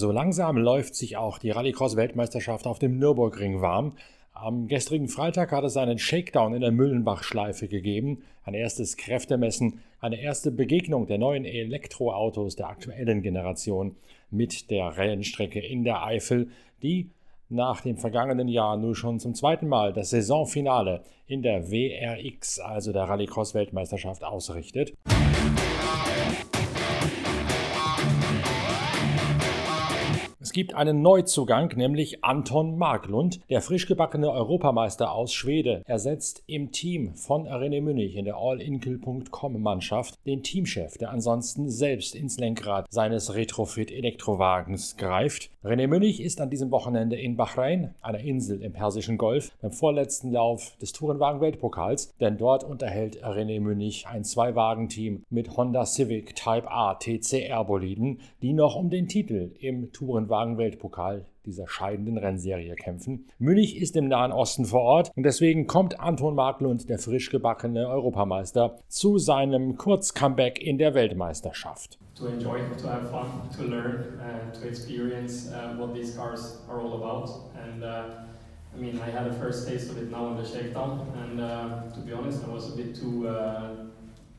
So langsam läuft sich auch die Rallycross-Weltmeisterschaft auf dem Nürburgring warm. Am gestrigen Freitag hat es einen Shakedown in der Müllenbach-Schleife gegeben, ein erstes Kräftemessen, eine erste Begegnung der neuen Elektroautos der aktuellen Generation mit der Rennstrecke in der Eifel, die nach dem vergangenen Jahr nur schon zum zweiten Mal das Saisonfinale in der WRX, also der Rallycross-Weltmeisterschaft, ausrichtet. Es gibt einen Neuzugang, nämlich Anton Marklund, der frisch gebackene Europameister aus Schwede. ersetzt im Team von René Münich in der Allinkel.com-Mannschaft den Teamchef, der ansonsten selbst ins Lenkrad seines Retrofit-Elektrowagens greift. René Münich ist an diesem Wochenende in Bahrain, einer Insel im Persischen Golf, beim vorletzten Lauf des Tourenwagen-Weltpokals, denn dort unterhält René Münich ein Zwei-Wagen-Team mit Honda Civic Type A TCR-Boliden, die noch um den Titel im Tourenwagen Wagen-Weltpokal dieser scheidenden Rennserie kämpfen. Münich ist im Nahen Osten vor Ort und deswegen kommt Anton Marklund, der frisch gebackene Europameister, zu seinem Kurz-Comeback in der Weltmeisterschaft. To enjoy, to have fun, to learn, uh, to experience uh, what these cars are all about. And uh, I mean, I had a first taste of it now in the shakedown, and uh, to be honest, I was a bit too, uh,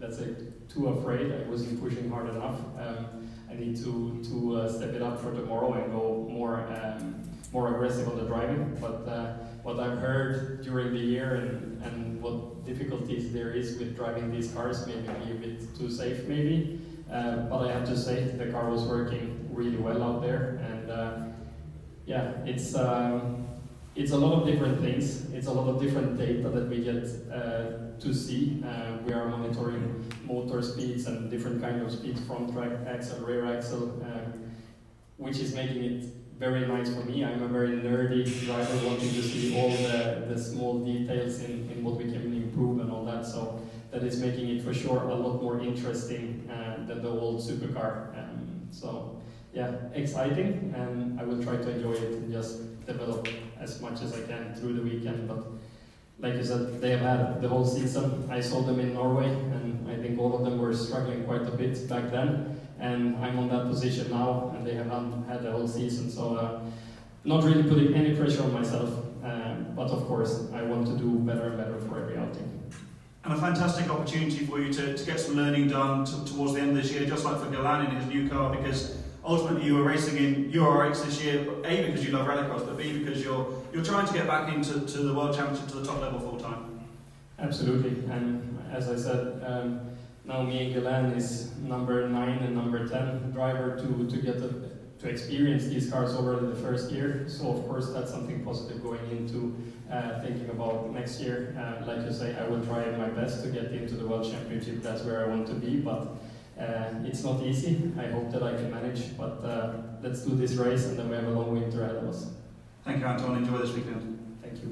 let's say, too afraid. I wasn't pushing hard enough. Um, I need to to uh, step it up for tomorrow and go more um, more aggressive on the driving. But uh, what I've heard during the year and, and what difficulties there is with driving these cars, maybe be a bit too safe, maybe. Uh, but I have to say the car was working really well out there, and uh, yeah, it's. Um, it's a lot of different things. It's a lot of different data that we get uh, to see. Uh, we are monitoring motor speeds and different kind of speeds, front track axle, rear axle, uh, which is making it very nice for me. I'm a very nerdy driver wanting to see all the, the small details in, in what we can improve and all that. So that is making it for sure a lot more interesting uh, than the old supercar. Um, so yeah, exciting, and I will try to enjoy it and just develop as much as I can through the weekend. But like you said, they have had the whole season. I saw them in Norway, and I think all of them were struggling quite a bit back then. And I'm on that position now, and they have had the whole season. So, uh, not really putting any pressure on myself, uh, but of course, I want to do better and better for every outing. And a fantastic opportunity for you to, to get some learning done towards the end of this year, just like for Galan in his new car, because ultimately you were racing in URX this year, A, because you love rallycross, but B, because you're, you're trying to get back into to the World Championship to the top level full time. Absolutely, and as I said, um, now me and Galan is number 9 and number 10 driver to, to get the, to experience these cars over the first year. So of course that's something positive going into uh, thinking about next year. Uh, like you say, I will try my best to get into the World Championship. That's where I want to be, but uh, it's not easy. I hope that I can manage, but uh, let's do this race and then we have a long winter ahead of us. Thank you, Anton. Enjoy this weekend. Thank you.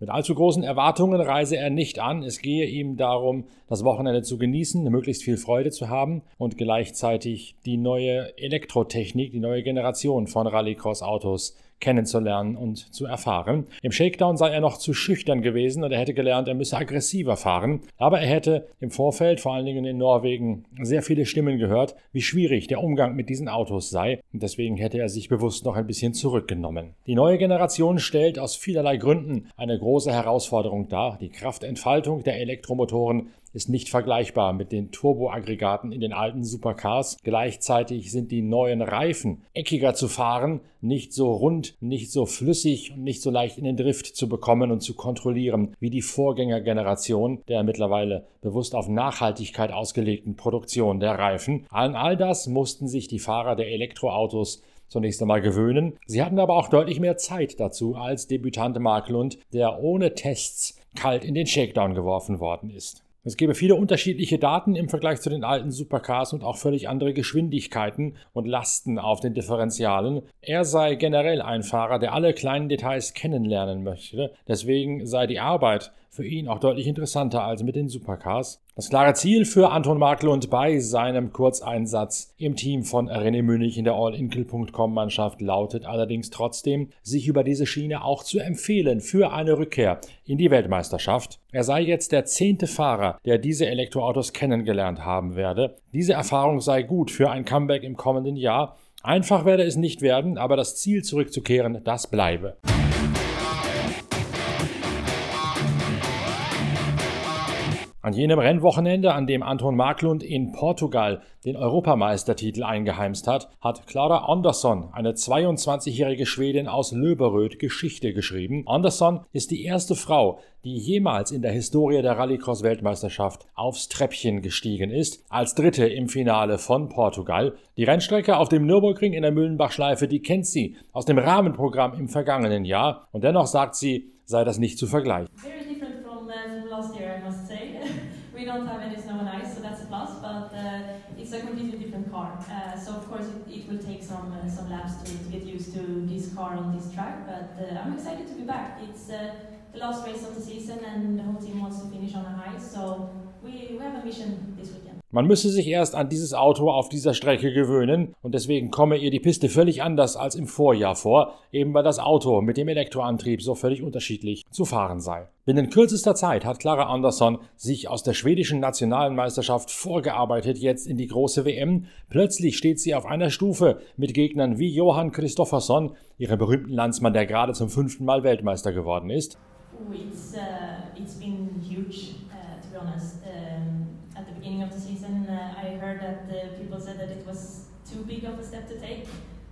Mit allzu großen Erwartungen reise er nicht an. Es gehe ihm darum, das Wochenende zu genießen, möglichst viel Freude zu haben und gleichzeitig die neue Elektrotechnik, die neue Generation von Rallycross-Autos kennenzulernen und zu erfahren. Im Shakedown sei er noch zu schüchtern gewesen und er hätte gelernt, er müsse aggressiver fahren. Aber er hätte im Vorfeld, vor allen Dingen in Norwegen, sehr viele Stimmen gehört, wie schwierig der Umgang mit diesen Autos sei. Und deswegen hätte er sich bewusst noch ein bisschen zurückgenommen. Die neue Generation stellt aus vielerlei Gründen eine große Herausforderung dar. Die Kraftentfaltung der Elektromotoren ist nicht vergleichbar mit den Turboaggregaten in den alten Supercars. Gleichzeitig sind die neuen Reifen eckiger zu fahren, nicht so rund, nicht so flüssig und nicht so leicht in den Drift zu bekommen und zu kontrollieren wie die Vorgängergeneration der mittlerweile bewusst auf Nachhaltigkeit ausgelegten Produktion der Reifen. An all das mussten sich die Fahrer der Elektroautos zunächst einmal gewöhnen. Sie hatten aber auch deutlich mehr Zeit dazu als Debütant Mark Lund, der ohne Tests kalt in den Shakedown geworfen worden ist. Es gäbe viele unterschiedliche Daten im Vergleich zu den alten Supercars und auch völlig andere Geschwindigkeiten und Lasten auf den Differentialen. Er sei generell ein Fahrer, der alle kleinen Details kennenlernen möchte. Deswegen sei die Arbeit für ihn auch deutlich interessanter als mit den Supercars. Das klare Ziel für Anton Marklund bei seinem Kurzeinsatz im Team von René Münich in der Allinkel.com-Mannschaft lautet allerdings trotzdem, sich über diese Schiene auch zu empfehlen für eine Rückkehr in die Weltmeisterschaft. Er sei jetzt der zehnte Fahrer, der diese Elektroautos kennengelernt haben werde. Diese Erfahrung sei gut für ein Comeback im kommenden Jahr. Einfach werde es nicht werden, aber das Ziel zurückzukehren, das bleibe. An jenem Rennwochenende, an dem Anton Marklund in Portugal den Europameistertitel eingeheimst hat, hat Clara Andersson, eine 22-jährige Schwedin aus Löberöd, Geschichte geschrieben. Andersson ist die erste Frau, die jemals in der Historie der Rallycross-Weltmeisterschaft aufs Treppchen gestiegen ist, als Dritte im Finale von Portugal. Die Rennstrecke auf dem Nürburgring in der Müllenbachschleife, die kennt sie aus dem Rahmenprogramm im vergangenen Jahr und dennoch sagt sie, sei das nicht zu vergleichen. We don't have any snow and ice, so that's a plus. But uh, it's a completely different car. Uh, so of course it, it will take some uh, some laps to, to, get used to this car on this track. But uh, I'm excited to be back. It's uh, the last race of the season, and the whole team wants to finish on a high. So we, we have a mission this weekend. Man müsse sich erst an dieses Auto auf dieser Strecke gewöhnen und deswegen komme ihr die Piste völlig anders als im Vorjahr vor, eben weil das Auto mit dem Elektroantrieb so völlig unterschiedlich zu fahren sei. Binnen kürzester Zeit hat Clara Andersson sich aus der schwedischen nationalen Meisterschaft vorgearbeitet, jetzt in die große WM. Plötzlich steht sie auf einer Stufe mit Gegnern wie Johann Christoffersson, ihrem berühmten Landsmann, der gerade zum fünften Mal Weltmeister geworden ist. Oh, it's, uh, it's be honest. Um at the beginning of the season, uh, I heard that uh, people said that it was too big of a step to take.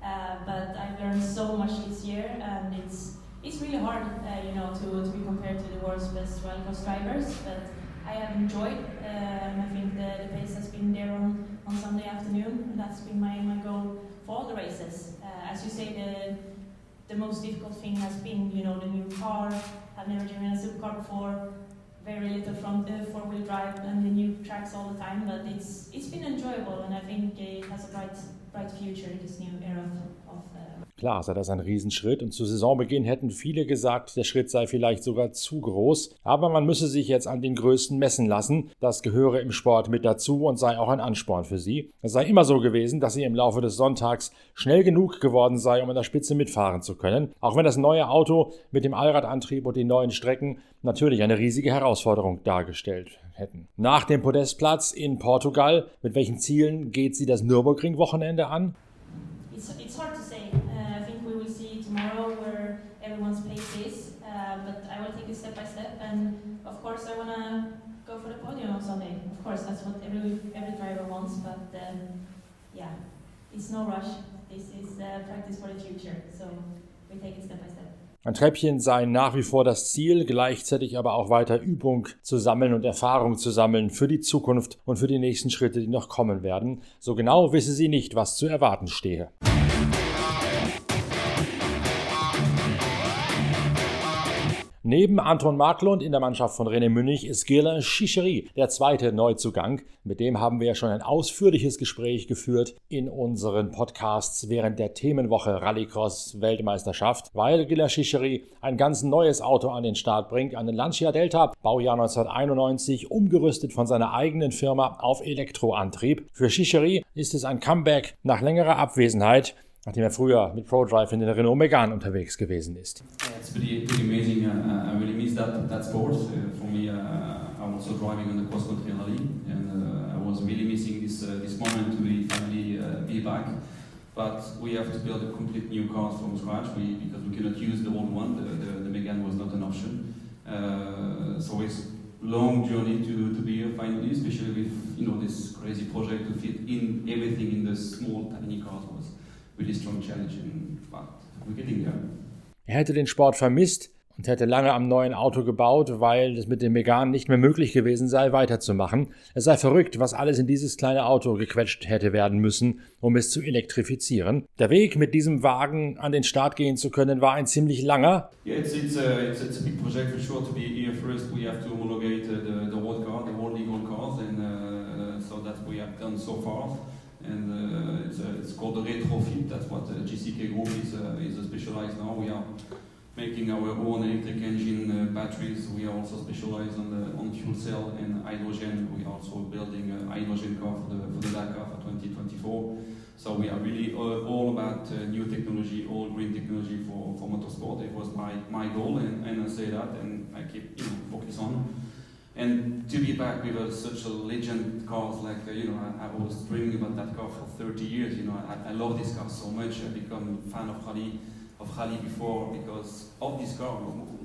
Uh, but I've learned so much this year, and it's it's really hard, uh, you know, to, to be compared to the world's best rallycross drivers. But I have enjoyed, and I think the, the pace has been there on, on Sunday afternoon, that's been my, my goal for all the races. Uh, as you say, the the most difficult thing has been, you know, the new car. I've never driven a supercar before very little from the four-wheel drive and the new tracks all the time, but it's it's been enjoyable and I think it has a bright bright future in this new era Klar sei das ein Riesenschritt und zu Saisonbeginn hätten viele gesagt, der Schritt sei vielleicht sogar zu groß, aber man müsse sich jetzt an den Größten messen lassen. Das gehöre im Sport mit dazu und sei auch ein Ansporn für sie. Es sei immer so gewesen, dass sie im Laufe des Sonntags schnell genug geworden sei, um an der Spitze mitfahren zu können, auch wenn das neue Auto mit dem Allradantrieb und den neuen Strecken natürlich eine riesige Herausforderung dargestellt hätten. Nach dem Podestplatz in Portugal, mit welchen Zielen geht sie das Nürburgring-Wochenende an? It's, it's everyone's pace is. Uh, but I will take it step by step, and of course I want to go for the podium on Sunday. Of course, that's what every every driver wants. But um, yeah, it's no rush. This is uh, practice for the future. So we take it step by step. Ein Treppchen sei nach wie vor das Ziel, gleichzeitig aber auch weiter Übung zu sammeln und Erfahrung zu sammeln für die Zukunft und für die nächsten Schritte, die noch kommen werden. So genau wisse sie nicht, was zu erwarten stehe. Neben Anton Marklund in der Mannschaft von René Münich ist Gilles Chichery der zweite Neuzugang. Mit dem haben wir ja schon ein ausführliches Gespräch geführt in unseren Podcasts während der Themenwoche Rallycross Weltmeisterschaft, weil Gilles Chichery ein ganz neues Auto an den Start bringt, einen Lancia Delta, Baujahr 1991, umgerüstet von seiner eigenen Firma auf Elektroantrieb. Für Chichery ist es ein Comeback nach längerer Abwesenheit nachdem er früher mit ProDrive in den Renault Megane unterwegs gewesen ist. It's pretty, pretty amazing. Uh, I really miss that, that sport. Uh, for me, uh, I'm also driving on the cross country rally, and uh, I was really missing this uh, this moment to be finally uh, be back. But we have to build a complete new car from scratch we, because we cannot use the old one. The, the, the Megane was not an option. Uh, so it's long journey to, to be here finally, especially with you know this crazy project to fit in everything in the small tiny cars was really strong challenge, but we're getting there. Er hätte den Sport vermisst und hätte lange am neuen Auto gebaut, weil es mit dem Megan nicht mehr möglich gewesen sei, weiterzumachen. Es sei verrückt, was alles in dieses kleine Auto gequetscht hätte werden müssen, um es zu elektrifizieren. Der Weg, mit diesem Wagen an den Start gehen zu können, war ein ziemlich langer. Yeah, it's, it's, a, it's, it's a big project for sure to be here. First, we have to homologate the, the old car, the old legal cars, and uh, so that we have done so far. And uh, it's, it's called the retrofit. That's what uh, GCK Group is, uh, is specialized now. We are making our own electric engine batteries. We are also specialized on the on fuel cell and hydrogen. We are also building a hydrogen car for the, for the Dakar for 2024. So we are really uh, all about uh, new technology, all green technology for, for motorsport. It was my, my goal, and, and I say that, and I keep you know, focus on. And to be back with a, such a legend car, like uh, you know, I, I, was dreaming about that car for 30 years. You know, I, I love this car so much. I become a fan of rally, of rally before because of this car.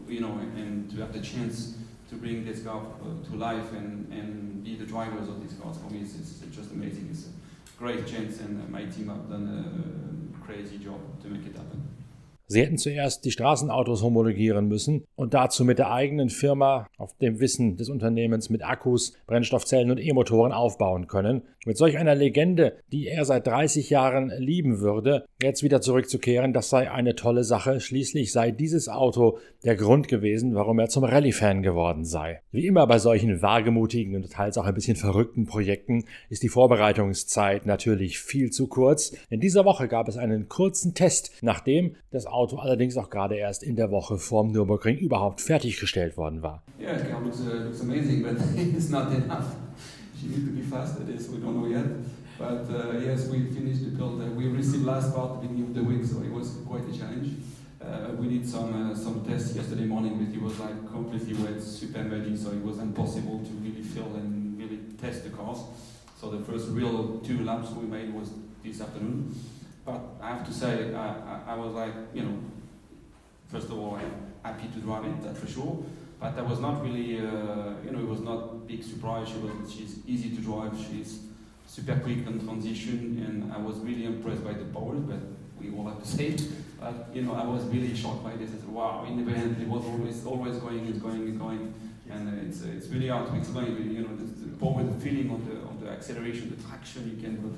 You know, and, and to have the chance to bring this car uh, to life and, and be the drivers of these cars for me, it's, it's just amazing. It's a great chance, and my team have done a crazy job to make it happen. Sie hätten zuerst die Straßenautos homologieren müssen und dazu mit der eigenen Firma auf dem Wissen des Unternehmens mit Akkus, Brennstoffzellen und E-Motoren aufbauen können. Mit solch einer Legende, die er seit 30 Jahren lieben würde, jetzt wieder zurückzukehren, das sei eine tolle Sache. Schließlich sei dieses Auto der Grund gewesen, warum er zum Rallye-Fan geworden sei. Wie immer bei solchen wagemutigen und teils auch ein bisschen verrückten Projekten ist die Vorbereitungszeit natürlich viel zu kurz. In dieser Woche gab es einen kurzen Test, nachdem das Auto allerdings auch gerade erst in der Woche vorm Nürburgring überhaupt fertiggestellt worden war. Yeah, it looks, uh, looks amazing, but it's not enough. You need to be fast at this, we don't know yet. But uh, yes, we finished the build. Uh, we received last part beginning of the week, so it was quite a challenge. Uh, we did some uh, some tests yesterday morning, but it was like completely wet, super muddy, so it was impossible to really fill and really test the cars. So the first real two laps we made was this afternoon. But I have to say, I, I, I was like, you know, first of all, I'm happy to drive it, that's for sure. But that was not really, uh, you know, it was not big surprise. She was, she's easy to drive. She's super quick on transition, and I was really impressed by the power. But we all have to say, but you know, I was really shocked by this. I said, wow, in the end, it was always, always going, it's going, it's going, and uh, it's, uh, it's really hard to explain. You know, the, the power, the feeling of the, the acceleration, the traction you can, but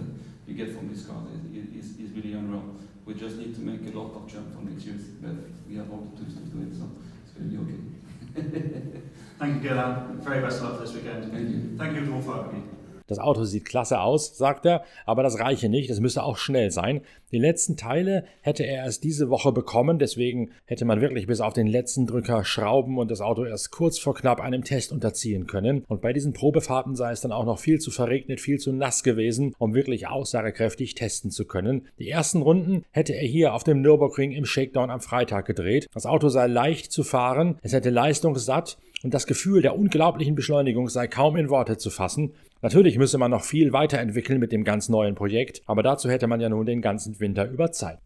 you get from this car is, is, is really unreal. We just need to make a lot of jump for next year, but we have all the tools to do it, so it's going to be okay. Thank you, Gillan. Very best of luck for this weekend. Thank you. Thank you to all five of you. Das Auto sieht klasse aus, sagt er, aber das reiche nicht, es müsse auch schnell sein. Die letzten Teile hätte er erst diese Woche bekommen, deswegen hätte man wirklich bis auf den letzten Drücker schrauben und das Auto erst kurz vor knapp einem Test unterziehen können. Und bei diesen Probefahrten sei es dann auch noch viel zu verregnet, viel zu nass gewesen, um wirklich aussagekräftig testen zu können. Die ersten Runden hätte er hier auf dem Nürburgring im Shakedown am Freitag gedreht. Das Auto sei leicht zu fahren, es hätte leistungssatt und das Gefühl der unglaublichen Beschleunigung sei kaum in Worte zu fassen. Natürlich müsse man noch viel weiterentwickeln mit dem ganz neuen Projekt, aber dazu hätte man ja nun den ganzen Winter über Zeit.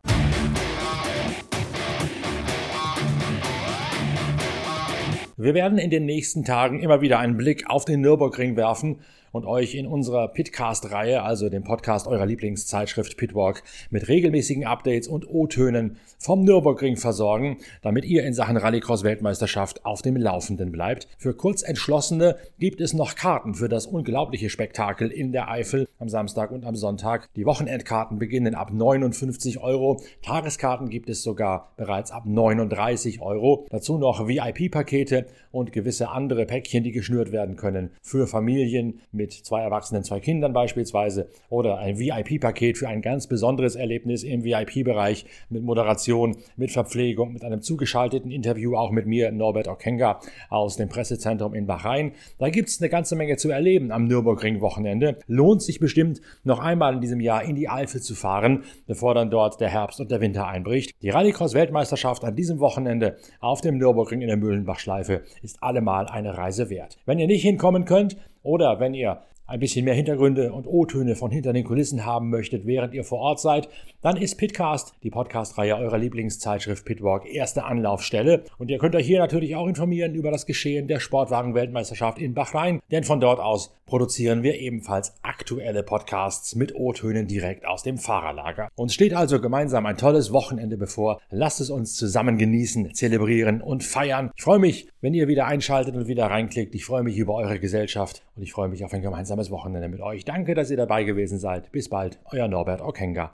Wir werden in den nächsten Tagen immer wieder einen Blick auf den Nürburgring werfen und euch in unserer Pitcast-Reihe, also dem Podcast eurer Lieblingszeitschrift Pitwalk, mit regelmäßigen Updates und O-Tönen vom Nürburgring versorgen, damit ihr in Sachen Rallycross-Weltmeisterschaft auf dem Laufenden bleibt. Für Kurzentschlossene gibt es noch Karten für das unglaubliche Spektakel in der Eifel am Samstag und am Sonntag. Die Wochenendkarten beginnen ab 59 Euro. Tageskarten gibt es sogar bereits ab 39 Euro. Dazu noch VIP-Pakete und gewisse andere Päckchen, die geschnürt werden können für Familien mit zwei Erwachsenen, zwei Kindern beispielsweise oder ein VIP-Paket für ein ganz besonderes Erlebnis im VIP-Bereich mit Moderation, mit Verpflegung, mit einem zugeschalteten Interview auch mit mir, Norbert Okenga aus dem Pressezentrum in Bahrain. Da gibt es eine ganze Menge zu erleben am Nürburgring-Wochenende. Lohnt sich bestimmt, noch einmal in diesem Jahr in die Eifel zu fahren, bevor dann dort der Herbst und der Winter einbricht. Die Rallycross-Weltmeisterschaft an diesem Wochenende auf dem Nürburgring in der Mühlenbachschleife ist allemal eine Reise wert. Wenn ihr nicht hinkommen könnt oder wenn ihr ein bisschen mehr Hintergründe und O-Töne von hinter den Kulissen haben möchtet, während ihr vor Ort seid, dann ist Pitcast, die Podcast-Reihe eurer Lieblingszeitschrift Pitwalk, erste Anlaufstelle. Und ihr könnt euch hier natürlich auch informieren über das Geschehen der Sportwagen-Weltmeisterschaft in Bahrain, denn von dort aus produzieren wir ebenfalls aktuelle Podcasts mit O-Tönen direkt aus dem Fahrerlager. Uns steht also gemeinsam ein tolles Wochenende bevor. Lasst es uns zusammen genießen, zelebrieren und feiern. Ich freue mich, wenn ihr wieder einschaltet und wieder reinklickt. Ich freue mich über eure Gesellschaft und ich freue mich auf ein gemeinsames Wochenende mit euch. Danke, dass ihr dabei gewesen seid. Bis bald, euer Norbert Okenga.